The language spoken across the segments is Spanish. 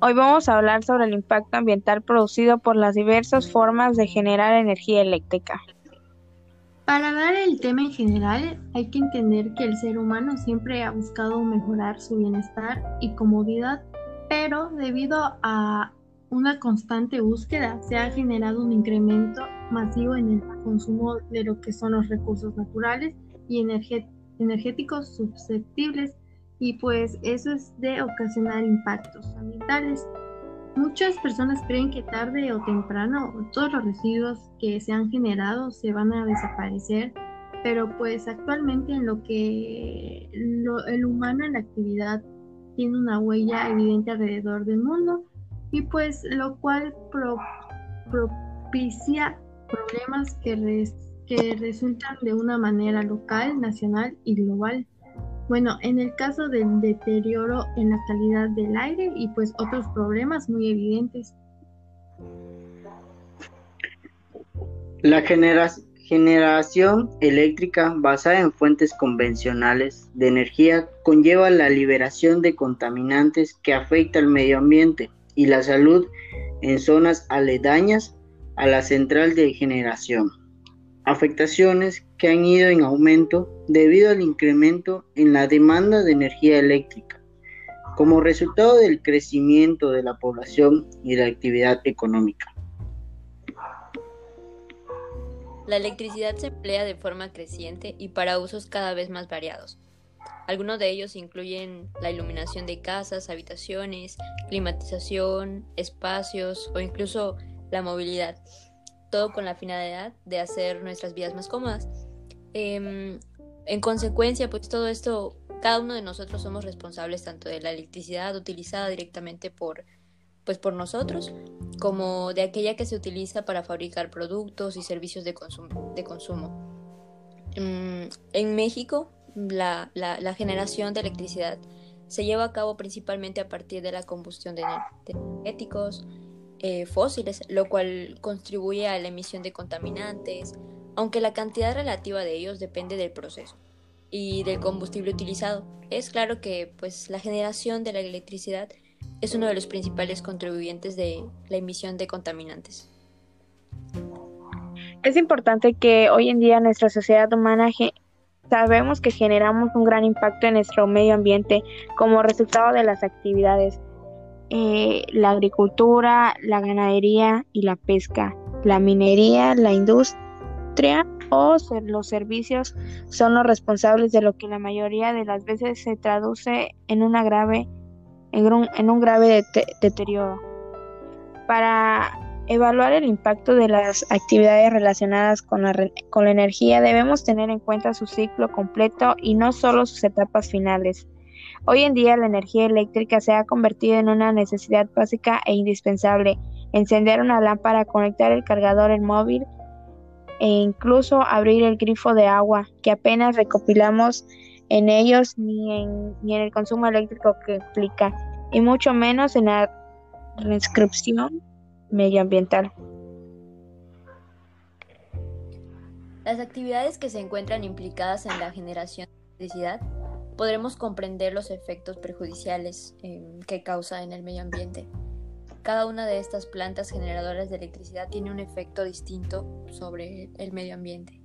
Hoy vamos a hablar sobre el impacto ambiental producido por las diversas formas de generar energía eléctrica. Para hablar del tema en general, hay que entender que el ser humano siempre ha buscado mejorar su bienestar y comodidad, pero debido a una constante búsqueda se ha generado un incremento masivo en el consumo de lo que son los recursos naturales y energéticos susceptibles y pues eso es de ocasionar impactos ambientales. Muchas personas creen que tarde o temprano todos los residuos que se han generado se van a desaparecer, pero pues actualmente en lo que el humano en la actividad tiene una huella evidente alrededor del mundo y pues lo cual propicia problemas que, que resultan de una manera local, nacional y global. Bueno, en el caso del deterioro en la calidad del aire y pues otros problemas muy evidentes. La generación eléctrica basada en fuentes convencionales de energía conlleva la liberación de contaminantes que afecta al medio ambiente y la salud en zonas aledañas a la central de generación afectaciones que han ido en aumento debido al incremento en la demanda de energía eléctrica, como resultado del crecimiento de la población y la actividad económica. La electricidad se emplea de forma creciente y para usos cada vez más variados. Algunos de ellos incluyen la iluminación de casas, habitaciones, climatización, espacios o incluso la movilidad todo con la finalidad de hacer nuestras vidas más cómodas. Em, en consecuencia, pues todo esto, cada uno de nosotros somos responsables tanto de la electricidad utilizada directamente por, pues por nosotros, como de aquella que se utiliza para fabricar productos y servicios de consumo. Em, en México, la, generación de electricidad se lleva a cabo principalmente a partir de la combustión de, de energéticos, eh, fósiles, lo cual contribuye a la emisión de contaminantes, aunque la cantidad relativa de ellos depende del proceso y del combustible utilizado. Es claro que pues la generación de la electricidad es uno de los principales contribuyentes de la emisión de contaminantes. Es importante que hoy en día nuestra sociedad humana sabemos que generamos un gran impacto en nuestro medio ambiente como resultado de las actividades eh, la agricultura, la ganadería y la pesca, la minería, la industria o los servicios son los responsables de lo que la mayoría de las veces se traduce en una grave en un, en un grave deterioro. Para evaluar el impacto de las actividades relacionadas con la, con la energía debemos tener en cuenta su ciclo completo y no solo sus etapas finales. Hoy en día la energía eléctrica se ha convertido en una necesidad básica e indispensable. Encender una lámpara, conectar el cargador en móvil e incluso abrir el grifo de agua, que apenas recopilamos en ellos ni en, el consumo eléctrico que implica, y mucho menos en la reinscripción medioambiental. Las actividades que se encuentran implicadas en la generación de electricidad podremos comprender los efectos perjudiciales em, que causa en el medio ambiente. Cada una de estas plantas generadoras de electricidad tiene un efecto distinto sobre el medio ambiente.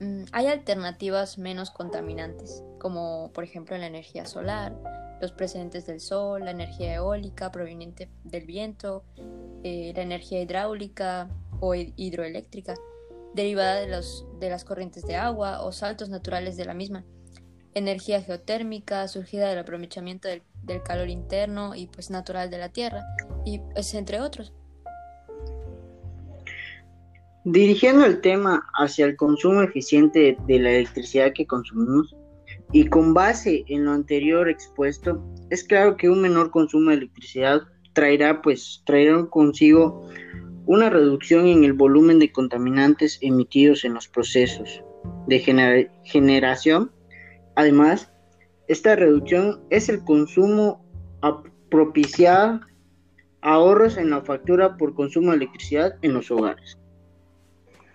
Mm, hay alternativas menos contaminantes, como por ejemplo la energía solar, los presentes del sol, la energía eólica proveniente del viento, eh, la energía hidráulica o hidroeléctrica, derivada de, los, de las corrientes de agua o saltos naturales de la misma energía geotérmica surgida del aprovechamiento del, calor interno y pues natural de la Tierra, y pues entre otros. Dirigiendo el tema hacia el consumo eficiente de la electricidad que consumimos y con base en lo anterior expuesto, es claro que un menor consumo de electricidad traerá pues traerá consigo una reducción en el volumen de contaminantes emitidos en los procesos de generación Además, esta reducción es el consumo a ahorros en la factura por consumo de electricidad en los hogares.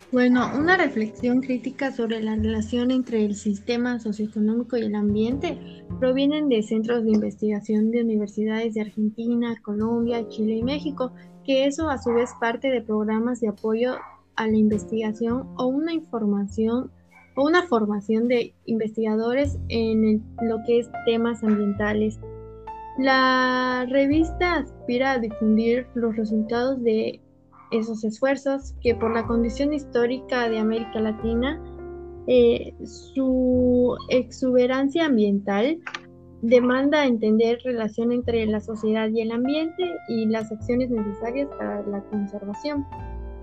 Bueno, una reflexión crítica sobre la relación entre el sistema socioeconómico y el ambiente provienen de centros de investigación de universidades de Argentina, Colombia, Chile y México, que eso a su vez parte de programas de apoyo a la investigación o una información o una formación de investigadores en lo que es temas ambientales. La revista aspira a difundir los resultados de esos esfuerzos que por la condición histórica de América Latina, eh, su exuberancia ambiental demanda entender relación entre la sociedad y el ambiente y las acciones necesarias para la conservación.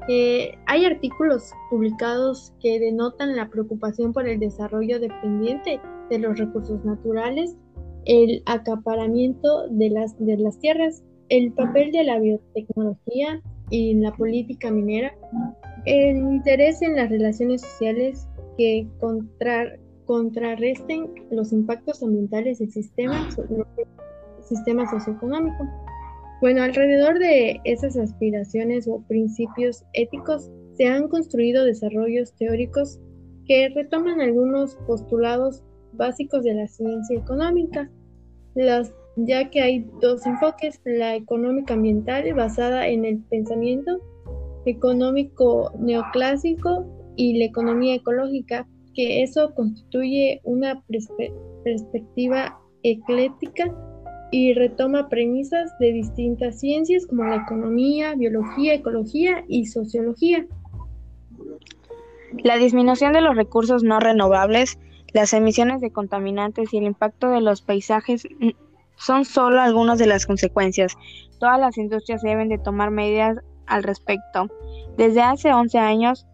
Eh, hay artículos publicados que denotan la preocupación por el desarrollo dependiente de los recursos naturales, el acaparamiento de las, tierras, el papel de la biotecnología y la política minera, el interés en las relaciones sociales que contrarresten los impactos ambientales del sistema, sistema socioeconómico. Bueno, alrededor de esas aspiraciones o principios éticos se han construido desarrollos teóricos que retoman algunos postulados básicos de la ciencia económica, ya que hay dos enfoques, la económica ambiental basada en el pensamiento económico neoclásico y la economía ecológica, que eso constituye una perspectiva ecléctica y retoma premisas de distintas ciencias como la economía, biología, ecología y sociología. La disminución de los recursos no renovables, las emisiones de contaminantes y el impacto de los paisajes son solo algunas de las consecuencias. Todas las industrias deben de tomar medidas al respecto. Desde hace 11 años,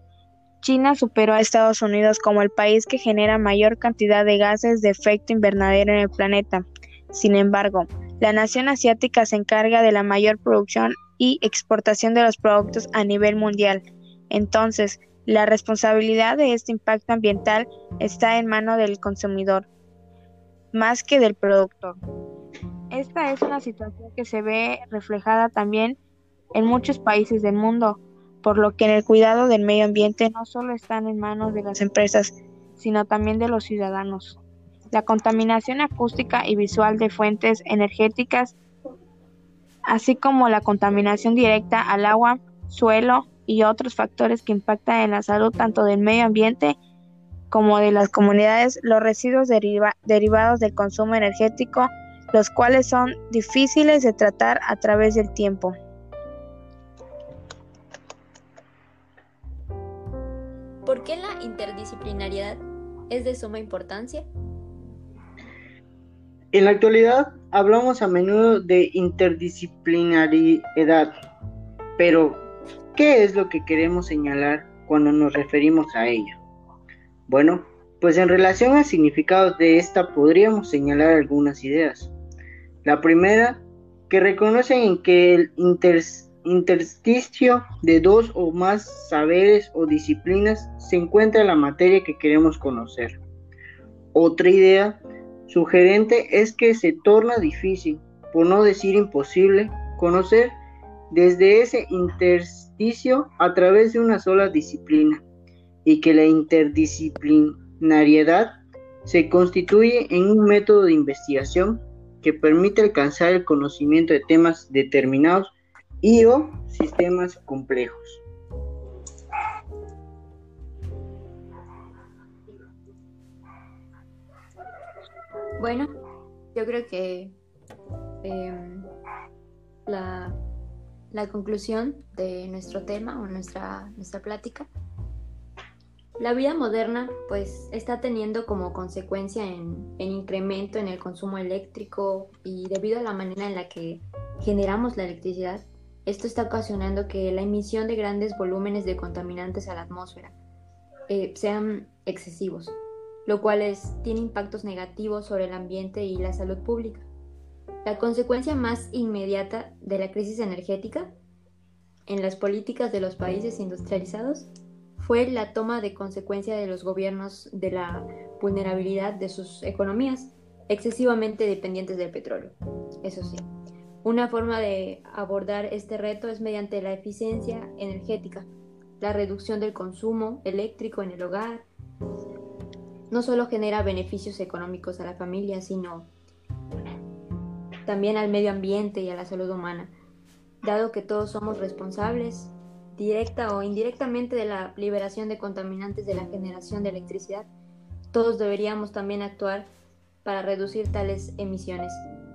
China superó a Estados Unidos como el país que genera mayor cantidad de gases de efecto invernadero en el planeta. Sin embargo, la nación asiática se encarga de la mayor producción y exportación de los productos a nivel mundial. Entonces, la responsabilidad de este impacto ambiental está en mano del consumidor, más que del productor. Esta es una situación que se ve reflejada también en muchos países del mundo, por lo que en el cuidado del medio ambiente no solo están en manos de las empresas, sino también de los ciudadanos. La contaminación acústica y visual de fuentes energéticas, así como la contaminación directa al agua, suelo y otros factores que impactan en la salud tanto del medio ambiente como de las comunidades, los residuos derivados del consumo energético, los cuales son difíciles de tratar a través del tiempo. ¿Por qué la interdisciplinariedad es de suma importancia? En la actualidad hablamos a menudo de interdisciplinariedad, pero ¿qué es lo que queremos señalar cuando nos referimos a ella? Bueno, pues en relación al significado de esta podríamos señalar algunas ideas. La primera, que reconocen en que el intersticio de dos o más saberes o disciplinas se encuentra en la materia que queremos conocer. Otra idea sugerente es que se torna difícil, por no decir imposible, conocer desde ese intersticio a través de una sola disciplina y que la interdisciplinariedad se constituye en un método de investigación que permite alcanzar el conocimiento de temas determinados y o sistemas complejos. Bueno, yo creo que em, la, la, conclusión de nuestro tema o nuestra, nuestra plática. La vida moderna pues está teniendo como consecuencia en, en, incremento en el consumo eléctrico y debido a la manera en la que generamos la electricidad, esto está ocasionando que la emisión de grandes volúmenes de contaminantes a la atmósfera eh, sean excesivos, lo cual tiene impactos negativos sobre el ambiente y la salud pública. La consecuencia más inmediata de la crisis energética en las políticas de los países industrializados fue la toma de consecuencia de los gobiernos de la vulnerabilidad de sus economías, excesivamente dependientes del petróleo. Eso sí, una forma de abordar este reto es mediante la eficiencia energética, la reducción del consumo eléctrico en el hogar no solo genera beneficios económicos a la familia, sino también al medio ambiente y a la salud humana, dado que todos somos responsables, directa o indirectamente, de la liberación de contaminantes de la generación de electricidad. Todos deberíamos también actuar para reducir tales emisiones.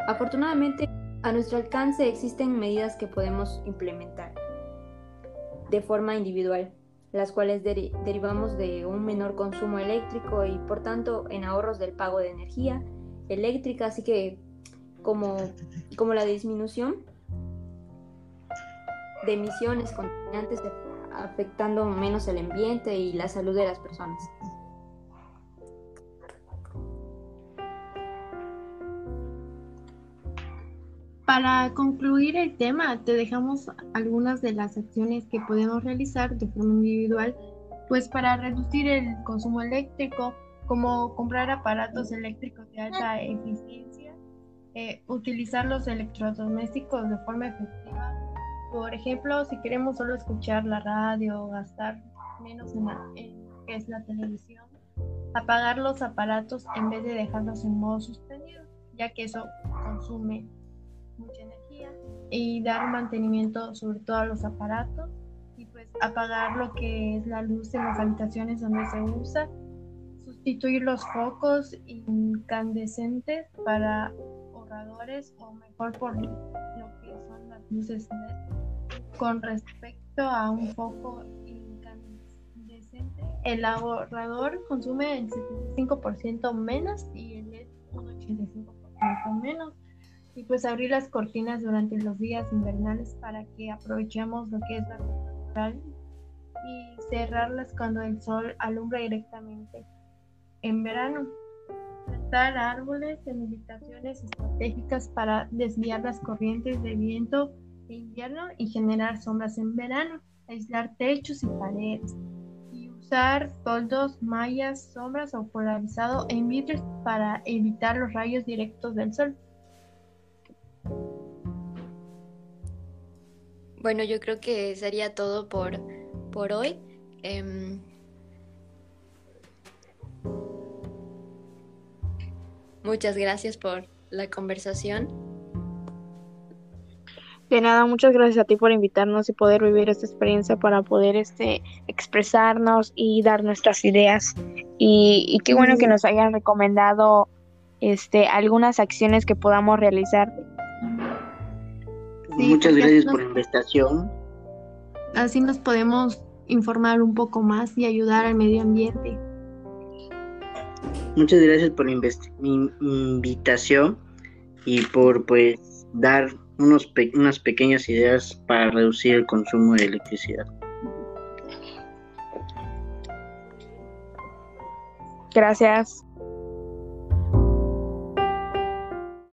Afortunadamente, a nuestro alcance existen medidas que podemos implementar de forma individual, las cuales derivamos de un menor consumo eléctrico y por tanto en ahorros del pago de energía eléctrica, así que como, como la disminución de emisiones contaminantes afectando menos el ambiente y la salud de las personas. Para concluir el tema, te dejamos algunas de las acciones que podemos realizar de forma individual, pues para reducir el consumo eléctrico, como comprar aparatos eléctricos de alta eficiencia, eh, utilizar los electrodomésticos de forma efectiva. Por ejemplo, si queremos solo escuchar la radio, gastar menos en, es la televisión, apagar los aparatos en vez de dejarlos en modo suspendido, ya que eso consume mucha energía y dar mantenimiento sobre todo a los aparatos y pues apagar lo que es la luz en las habitaciones donde se usa, sustituir los focos incandescentes para ahorradores o mejor por lo que son las luces LED. Con respecto a un foco incandescente, el ahorrador consume el 75% menos y el LED un 85% menos y pues abrir las cortinas durante los días invernales para que aprovechemos lo que es la luz natural y cerrarlas cuando el sol alumbra directamente. En verano, plantar árboles en ubicaciones estratégicas para desviar las corrientes de viento de invierno y generar sombras en verano, aislar techos y paredes y usar toldos, mallas, sombras o polarizado en vidrios para evitar los rayos directos del sol. Bueno, yo creo que sería todo por, por hoy. Em, muchas gracias por la conversación. De nada, muchas gracias a ti por invitarnos y poder vivir esta experiencia para poder este, expresarnos y dar nuestras ideas. Y, y qué bueno que nos hayan recomendado este, algunas acciones que podamos realizar Muchas gracias por la invitación. Así nos podemos informar un poco más y ayudar al medio ambiente. Muchas gracias por la invitación y por pues dar unos unas pequeñas ideas para reducir el consumo de electricidad. Gracias.